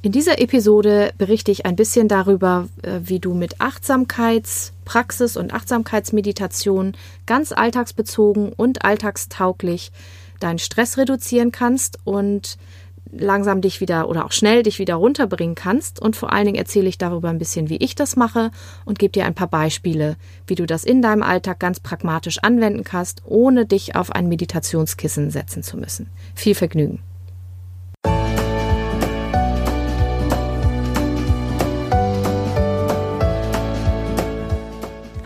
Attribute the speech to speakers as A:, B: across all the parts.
A: In dieser Episode berichte ich ein bisschen darüber, äh, wie du mit Achtsamkeitspraxis und Achtsamkeitsmeditation ganz alltagsbezogen und alltagstauglich deinen Stress reduzieren kannst und langsam dich wieder oder auch schnell dich wieder runterbringen kannst. Und vor allen Dingen erzähle ich darüber ein bisschen, wie ich das mache und gebe dir ein paar Beispiele, wie du das in deinem Alltag ganz pragmatisch anwenden kannst, ohne dich auf ein Meditationskissen setzen zu müssen. Viel Vergnügen.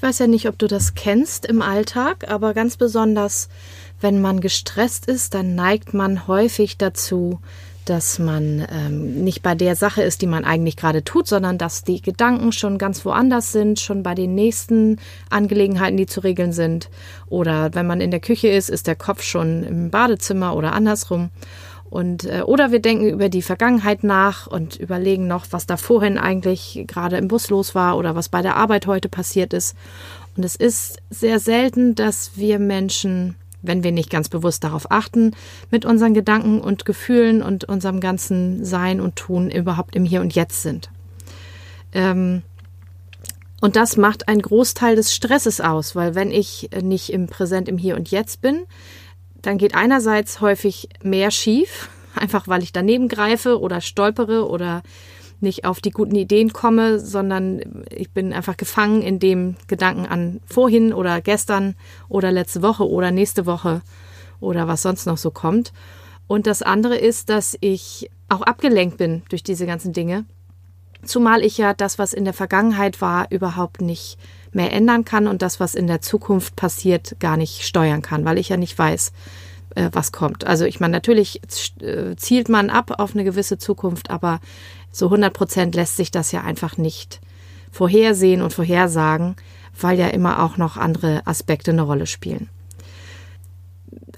A: Ich weiß ja nicht, ob du das kennst im Alltag, aber ganz besonders, wenn man gestresst ist, dann neigt man häufig dazu, dass man ähm, nicht bei der Sache ist, die man eigentlich gerade tut, sondern dass die Gedanken schon ganz woanders sind, schon bei den nächsten Angelegenheiten, die zu regeln sind. Oder wenn man in der Küche ist, ist der Kopf schon im Badezimmer oder andersrum. Und, äh, oder wir denken über die Vergangenheit nach und überlegen noch, was da vorhin eigentlich gerade im Bus los war oder was bei der Arbeit heute passiert ist. Und es ist sehr selten, dass wir Menschen, wenn wir nicht ganz bewusst darauf achten, mit unseren Gedanken und Gefühlen und unserem ganzen Sein und Tun überhaupt im Hier und Jetzt sind. Ähm, und das macht einen Großteil des Stresses aus, weil wenn ich nicht im Präsent, im Hier und Jetzt bin, dann geht einerseits häufig mehr schief, einfach weil ich daneben greife oder stolpere oder nicht auf die guten Ideen komme, sondern ich bin einfach gefangen in dem Gedanken an vorhin oder gestern oder letzte Woche oder nächste Woche oder was sonst noch so kommt. Und das andere ist, dass ich auch abgelenkt bin durch diese ganzen Dinge. Zumal ich ja das, was in der Vergangenheit war, überhaupt nicht mehr ändern kann und das, was in der Zukunft passiert, gar nicht steuern kann, weil ich ja nicht weiß, äh, was kommt. Also ich meine, natürlich äh, zielt man ab auf eine gewisse Zukunft, aber so 100 Prozent lässt sich das ja einfach nicht vorhersehen und vorhersagen, weil ja immer auch noch andere Aspekte eine Rolle spielen.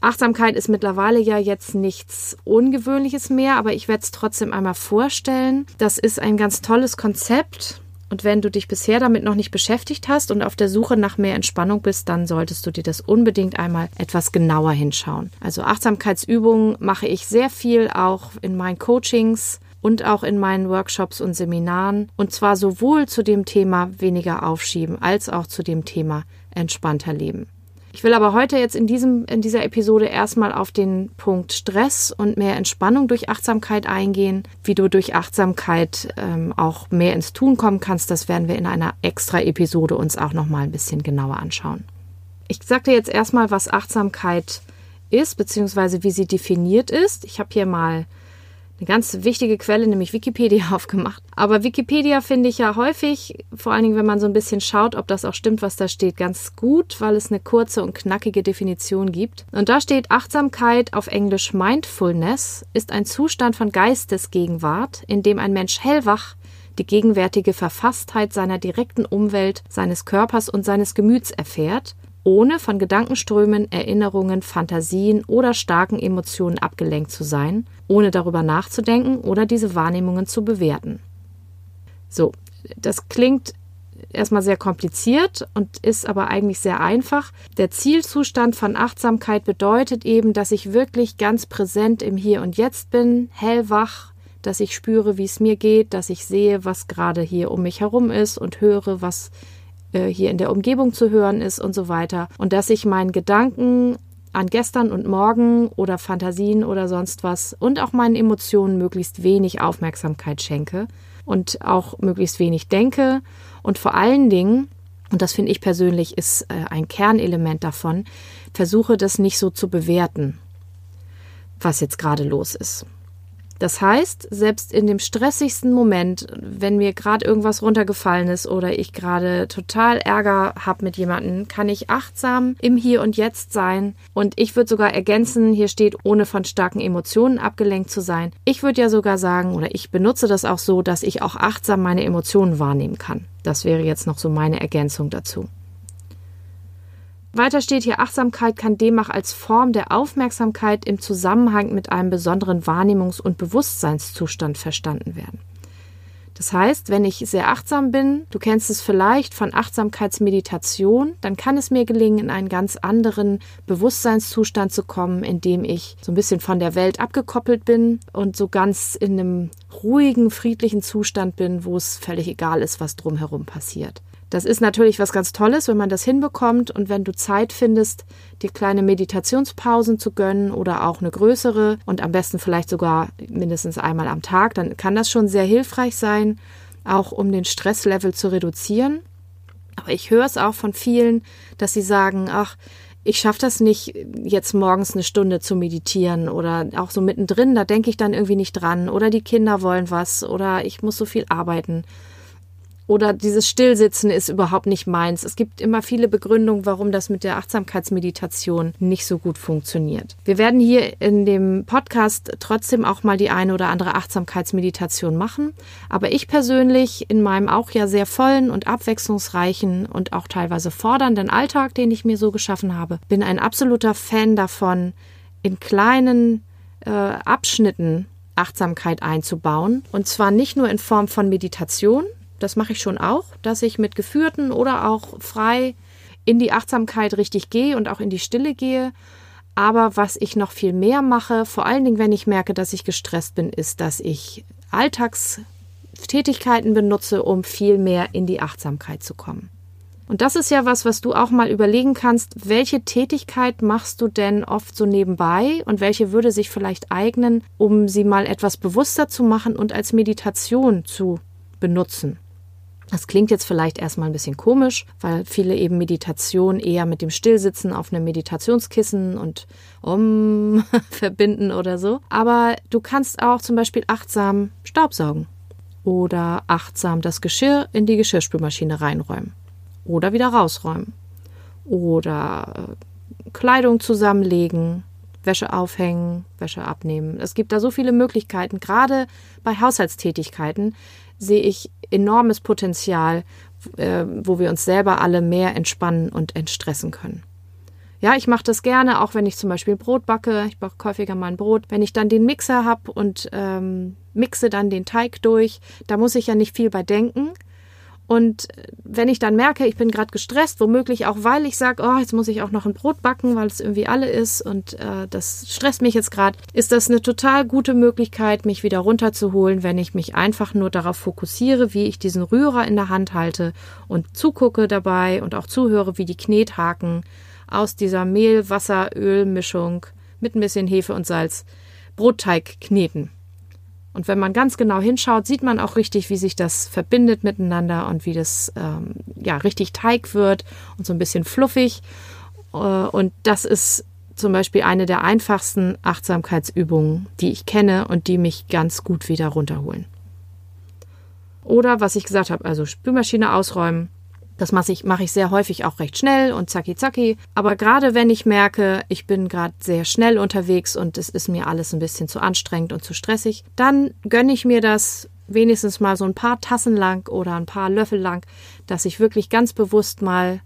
A: Achtsamkeit ist mittlerweile ja jetzt nichts Ungewöhnliches mehr, aber ich werde es trotzdem einmal vorstellen. Das ist ein ganz tolles Konzept und wenn du dich bisher damit noch nicht beschäftigt hast und auf der Suche nach mehr Entspannung bist, dann solltest du dir das unbedingt einmal etwas genauer hinschauen. Also Achtsamkeitsübungen mache ich sehr viel auch in meinen Coachings und auch in meinen Workshops und Seminaren. Und zwar sowohl zu dem Thema weniger aufschieben als auch zu dem Thema entspannter leben. Ich will aber heute jetzt in, diesem, in dieser Episode erstmal auf den Punkt Stress und mehr Entspannung durch Achtsamkeit eingehen. Wie du durch Achtsamkeit ähm, auch mehr ins Tun kommen kannst, das werden wir in einer extra Episode uns auch nochmal ein bisschen genauer anschauen. Ich sage dir jetzt erstmal, was Achtsamkeit ist, beziehungsweise wie sie definiert ist. Ich habe hier mal eine ganz wichtige Quelle, nämlich Wikipedia, aufgemacht. Aber Wikipedia finde ich ja häufig, vor allen Dingen, wenn man so ein bisschen schaut, ob das auch stimmt, was da steht, ganz gut, weil es eine kurze und knackige Definition gibt. Und da steht Achtsamkeit auf Englisch Mindfulness ist ein Zustand von Geistesgegenwart, in dem ein Mensch hellwach die gegenwärtige Verfasstheit seiner direkten Umwelt, seines Körpers und seines Gemüts erfährt ohne von Gedankenströmen, Erinnerungen, Fantasien oder starken Emotionen abgelenkt zu sein, ohne darüber nachzudenken oder diese Wahrnehmungen zu bewerten. So, das klingt erstmal sehr kompliziert und ist aber eigentlich sehr einfach. Der Zielzustand von Achtsamkeit bedeutet eben, dass ich wirklich ganz präsent im Hier und Jetzt bin, hellwach, dass ich spüre, wie es mir geht, dass ich sehe, was gerade hier um mich herum ist und höre, was äh, hier in der Umgebung zu hören ist und so weiter. Und dass ich meinen Gedanken an gestern und morgen oder Fantasien oder sonst was und auch meinen Emotionen möglichst wenig Aufmerksamkeit schenke und auch möglichst wenig denke und vor allen Dingen, und das finde ich persönlich ist äh, ein Kernelement davon, versuche das nicht so zu bewerten, was jetzt gerade los ist. Das heißt, selbst in dem stressigsten Moment, wenn mir gerade irgendwas runtergefallen ist oder ich gerade total Ärger habe mit jemandem, kann ich achtsam im Hier und Jetzt sein. Und ich würde sogar ergänzen, hier steht, ohne von starken Emotionen abgelenkt zu sein. Ich würde ja sogar sagen, oder ich benutze das auch so, dass ich auch achtsam meine Emotionen wahrnehmen kann. Das wäre jetzt noch so meine Ergänzung dazu. Weiter steht hier, Achtsamkeit kann demnach als Form der Aufmerksamkeit im Zusammenhang mit einem besonderen Wahrnehmungs- und Bewusstseinszustand verstanden werden. Das heißt, wenn ich sehr achtsam bin, du kennst es vielleicht von Achtsamkeitsmeditation, dann kann es mir gelingen, in einen ganz anderen Bewusstseinszustand zu kommen, in dem ich so ein bisschen von der Welt abgekoppelt bin und so ganz in einem ruhigen, friedlichen Zustand bin, wo es völlig egal ist, was drumherum passiert. Das ist natürlich was ganz Tolles, wenn man das hinbekommt und wenn du Zeit findest, dir kleine Meditationspausen zu gönnen oder auch eine größere und am besten vielleicht sogar mindestens einmal am Tag, dann kann das schon sehr hilfreich sein, auch um den Stresslevel zu reduzieren. Aber ich höre es auch von vielen, dass sie sagen, ach, ich schaffe das nicht, jetzt morgens eine Stunde zu meditieren oder auch so mittendrin, da denke ich dann irgendwie nicht dran oder die Kinder wollen was oder ich muss so viel arbeiten. Oder dieses Stillsitzen ist überhaupt nicht meins. Es gibt immer viele Begründungen, warum das mit der Achtsamkeitsmeditation nicht so gut funktioniert. Wir werden hier in dem Podcast trotzdem auch mal die eine oder andere Achtsamkeitsmeditation machen. Aber ich persönlich in meinem auch ja sehr vollen und abwechslungsreichen und auch teilweise fordernden Alltag, den ich mir so geschaffen habe, bin ein absoluter Fan davon, in kleinen äh, Abschnitten Achtsamkeit einzubauen. Und zwar nicht nur in Form von Meditation, das mache ich schon auch, dass ich mit geführten oder auch frei in die Achtsamkeit richtig gehe und auch in die Stille gehe. Aber was ich noch viel mehr mache, vor allen Dingen, wenn ich merke, dass ich gestresst bin, ist, dass ich Alltagstätigkeiten benutze, um viel mehr in die Achtsamkeit zu kommen. Und das ist ja was, was du auch mal überlegen kannst, welche Tätigkeit machst du denn oft so nebenbei und welche würde sich vielleicht eignen, um sie mal etwas bewusster zu machen und als Meditation zu benutzen. Das klingt jetzt vielleicht erstmal ein bisschen komisch, weil viele eben Meditation eher mit dem Stillsitzen auf einem Meditationskissen und um verbinden oder so. Aber du kannst auch zum Beispiel achtsam Staubsaugen oder achtsam das Geschirr in die Geschirrspülmaschine reinräumen oder wieder rausräumen oder äh, Kleidung zusammenlegen, Wäsche aufhängen, Wäsche abnehmen. Es gibt da so viele Möglichkeiten, gerade bei Haushaltstätigkeiten, sehe ich enormes Potenzial, äh, wo wir uns selber alle mehr entspannen und entstressen können. Ja, ich mache das gerne, auch wenn ich zum Beispiel Brot backe. Ich backe häufiger mal ein Brot. Wenn ich dann den Mixer habe und ähm, mixe dann den Teig durch, da muss ich ja nicht viel bei denken. Und wenn ich dann merke, ich bin gerade gestresst, womöglich auch, weil ich sage, oh, jetzt muss ich auch noch ein Brot backen, weil es irgendwie alle ist und äh, das stresst mich jetzt gerade, ist das eine total gute Möglichkeit, mich wieder runterzuholen, wenn ich mich einfach nur darauf fokussiere, wie ich diesen Rührer in der Hand halte und zugucke dabei und auch zuhöre, wie die Knethaken aus dieser Mehl-Wasser-Öl-Mischung mit ein bisschen Hefe und Salz Brotteig kneten. Und wenn man ganz genau hinschaut, sieht man auch richtig, wie sich das verbindet miteinander und wie das ähm, ja richtig Teig wird und so ein bisschen fluffig. Äh, und das ist zum Beispiel eine der einfachsten Achtsamkeitsübungen, die ich kenne und die mich ganz gut wieder runterholen. Oder was ich gesagt habe, also Spülmaschine ausräumen, das mache ich, mache ich sehr häufig auch recht schnell und zacki zacki. Aber gerade wenn ich merke, ich bin gerade sehr schnell unterwegs und es ist mir alles ein bisschen zu anstrengend und zu stressig, dann gönne ich mir das wenigstens mal so ein paar Tassen lang oder ein paar Löffel lang, dass ich wirklich ganz bewusst mal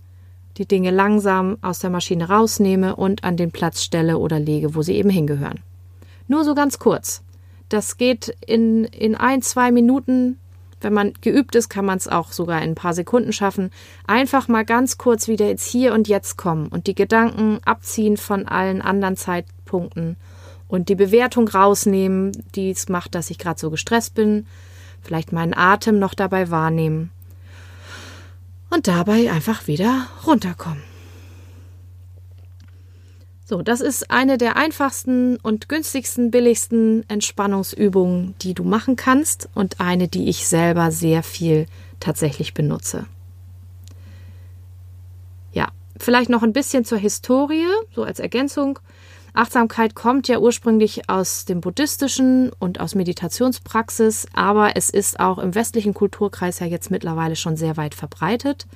A: die Dinge langsam aus der Maschine rausnehme und an den Platz stelle oder lege, wo sie eben hingehören. Nur so ganz kurz. Das geht in, in ein, zwei Minuten wenn man geübt ist, kann man es auch sogar in ein paar Sekunden schaffen. Einfach mal ganz kurz wieder ins Hier und Jetzt kommen und die Gedanken abziehen von allen anderen Zeitpunkten und die Bewertung rausnehmen, die es macht, dass ich gerade so gestresst bin. Vielleicht meinen Atem noch dabei wahrnehmen. Und dabei einfach wieder runterkommen. So, das ist eine der einfachsten und günstigsten, billigsten Entspannungsübungen, die du machen kannst und eine, die ich selber sehr viel tatsächlich benutze. Ja, vielleicht noch ein bisschen zur Historie, so als Ergänzung. Achtsamkeit kommt ja ursprünglich aus dem buddhistischen und aus Meditationspraxis, aber es ist auch im westlichen Kulturkreis ja jetzt mittlerweile schon sehr weit verbreitet.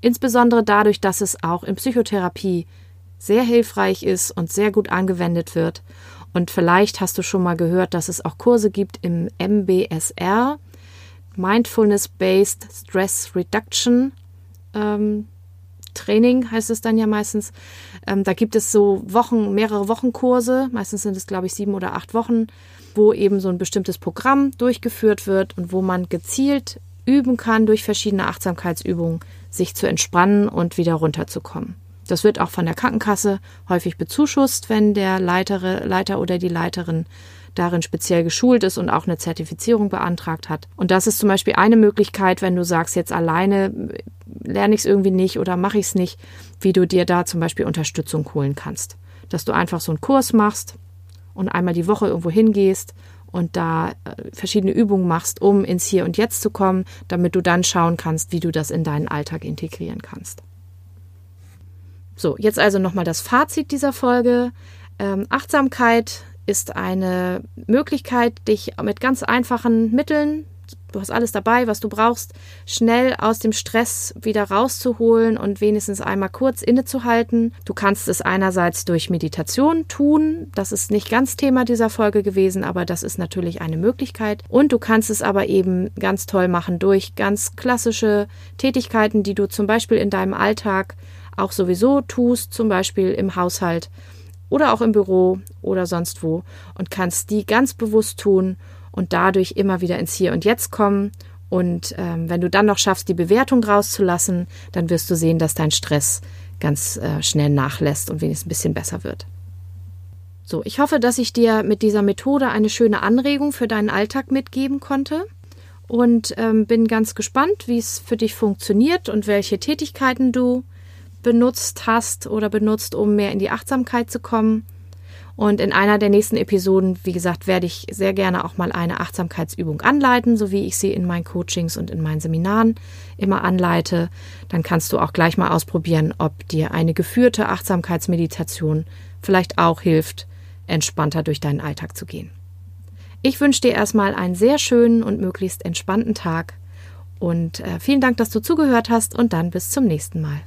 A: Insbesondere dadurch, dass es auch in Psychotherapie sehr hilfreich ist und sehr gut angewendet wird. Und vielleicht hast du schon mal gehört, dass es auch Kurse gibt im MBSR, Mindfulness-Based Stress Reduction. Ähm, Training heißt es dann ja meistens. Ähm, da gibt es so Wochen, mehrere Wochenkurse, meistens sind es, glaube ich, sieben oder acht Wochen, wo eben so ein bestimmtes Programm durchgeführt wird und wo man gezielt üben kann, durch verschiedene Achtsamkeitsübungen sich zu entspannen und wieder runterzukommen. Das wird auch von der Krankenkasse häufig bezuschusst, wenn der Leiter, Leiter oder die Leiterin darin speziell geschult ist und auch eine Zertifizierung beantragt hat. Und das ist zum Beispiel eine Möglichkeit, wenn du sagst, jetzt alleine lerne ich es irgendwie nicht oder mache ich es nicht, wie du dir da zum Beispiel Unterstützung holen kannst. Dass du einfach so einen Kurs machst und einmal die Woche irgendwo hingehst und da äh, verschiedene Übungen machst, um ins Hier und Jetzt zu kommen, damit du dann schauen kannst, wie du das in deinen Alltag integrieren kannst. So, jetzt also nochmal das Fazit dieser Folge. Ähm, Achtsamkeit ist eine Möglichkeit, dich mit ganz einfachen Mitteln, du hast alles dabei, was du brauchst, schnell aus dem Stress wieder rauszuholen und wenigstens einmal kurz innezuhalten. Du kannst es einerseits durch Meditation tun, das ist nicht ganz Thema dieser Folge gewesen, aber das ist natürlich eine Möglichkeit. Und du kannst es aber eben ganz toll machen durch ganz klassische Tätigkeiten, die du zum Beispiel in deinem Alltag auch sowieso tust, zum Beispiel im Haushalt oder auch im Büro oder sonst wo und kannst die ganz bewusst tun und dadurch immer wieder ins Hier und Jetzt kommen. Und ähm, wenn du dann noch schaffst, die Bewertung rauszulassen, dann wirst du sehen, dass dein Stress ganz äh, schnell nachlässt und wenigstens ein bisschen besser wird. So, ich hoffe, dass ich dir mit dieser Methode eine schöne Anregung für deinen Alltag mitgeben konnte und ähm, bin ganz gespannt, wie es für dich funktioniert und welche Tätigkeiten du benutzt hast oder benutzt, um mehr in die Achtsamkeit zu kommen. Und in einer der nächsten Episoden, wie gesagt, werde ich sehr gerne auch mal eine Achtsamkeitsübung anleiten, so wie ich sie in meinen Coachings und in meinen Seminaren immer anleite. Dann kannst du auch gleich mal ausprobieren, ob dir eine geführte Achtsamkeitsmeditation vielleicht auch hilft, entspannter durch deinen Alltag zu gehen. Ich wünsche dir erstmal einen sehr schönen und möglichst entspannten Tag und äh, vielen Dank, dass du zugehört hast und dann bis zum nächsten Mal.